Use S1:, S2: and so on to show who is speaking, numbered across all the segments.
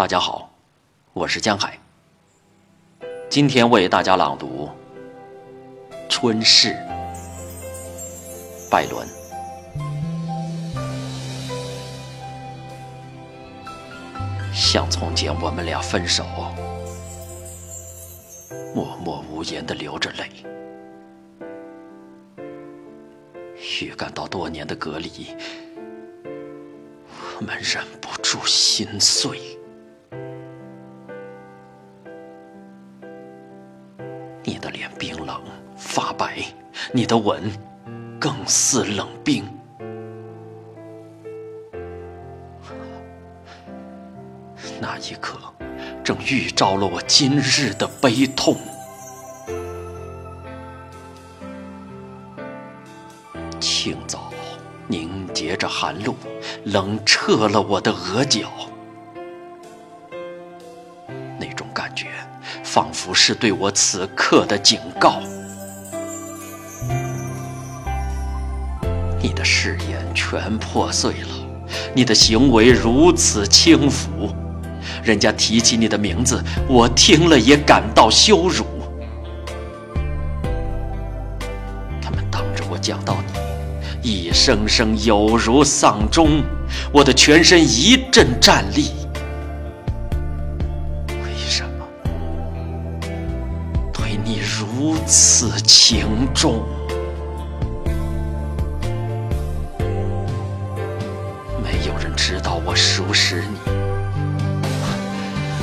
S1: 大家好，我是江海。今天为大家朗读《春逝》，拜伦。像从前我们俩分手，默默无言的流着泪，预感到多年的隔离，我们忍不住心碎。你的脸冰冷发白，你的吻更似冷冰。那一刻，正预兆了我今日的悲痛。清早凝结着寒露，冷彻了我的额角。感觉，仿佛是对我此刻的警告。你的誓言全破碎了，你的行为如此轻浮。人家提起你的名字，我听了也感到羞辱。他们当着我讲到你，一声声有如丧钟，我的全身一阵战栗。你如此情重？没有人知道我熟识你。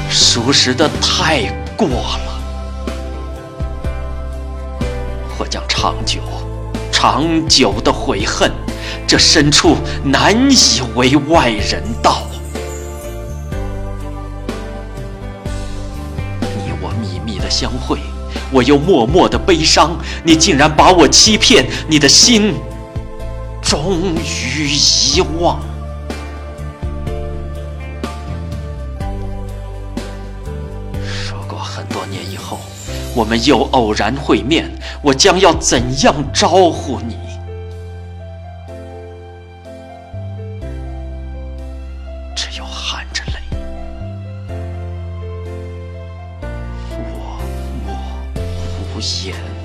S1: 熟识的太过了，我将长久、长久的悔恨，这深处难以为外人道。你我秘密的相会，我又默默的悲伤。你竟然把我欺骗，你的心终于遗忘。很多年以后，我们又偶然会面，我将要怎样招呼你？只有含着泪，无言。